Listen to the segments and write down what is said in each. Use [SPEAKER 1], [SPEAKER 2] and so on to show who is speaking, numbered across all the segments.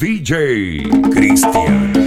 [SPEAKER 1] DJ Cristian.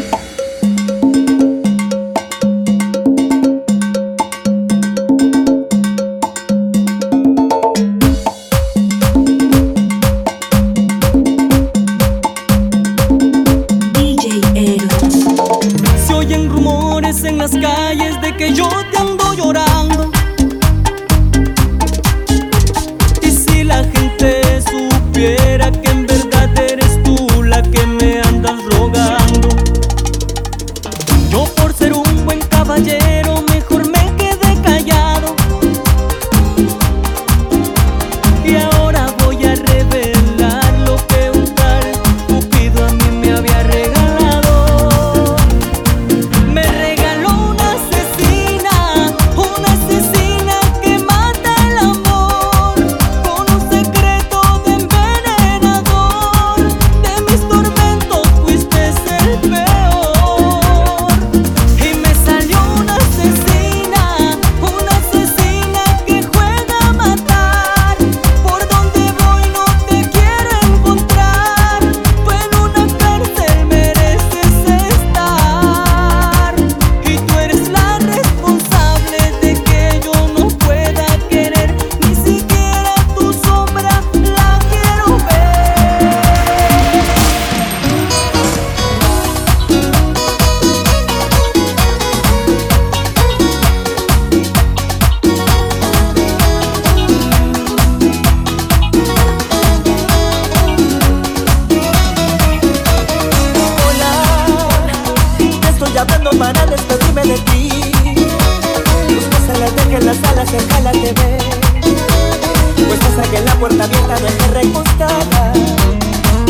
[SPEAKER 2] recostada.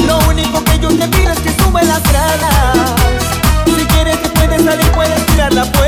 [SPEAKER 2] Lo único que yo te pido es que sube las gradas. Si quieres, te puedes salir, puedes tirar la puerta.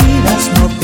[SPEAKER 3] Tú olvidas no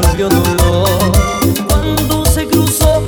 [SPEAKER 4] volvió dolor cuando se cruzó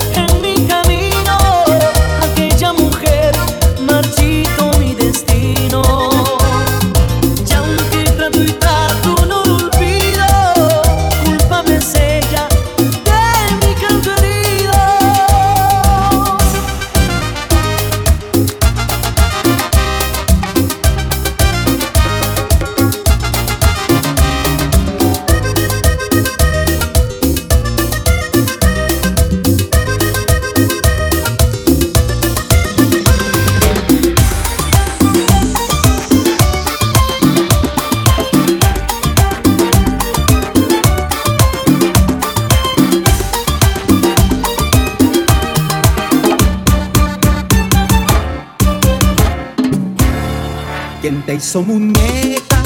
[SPEAKER 1] quien te hizo muñeca.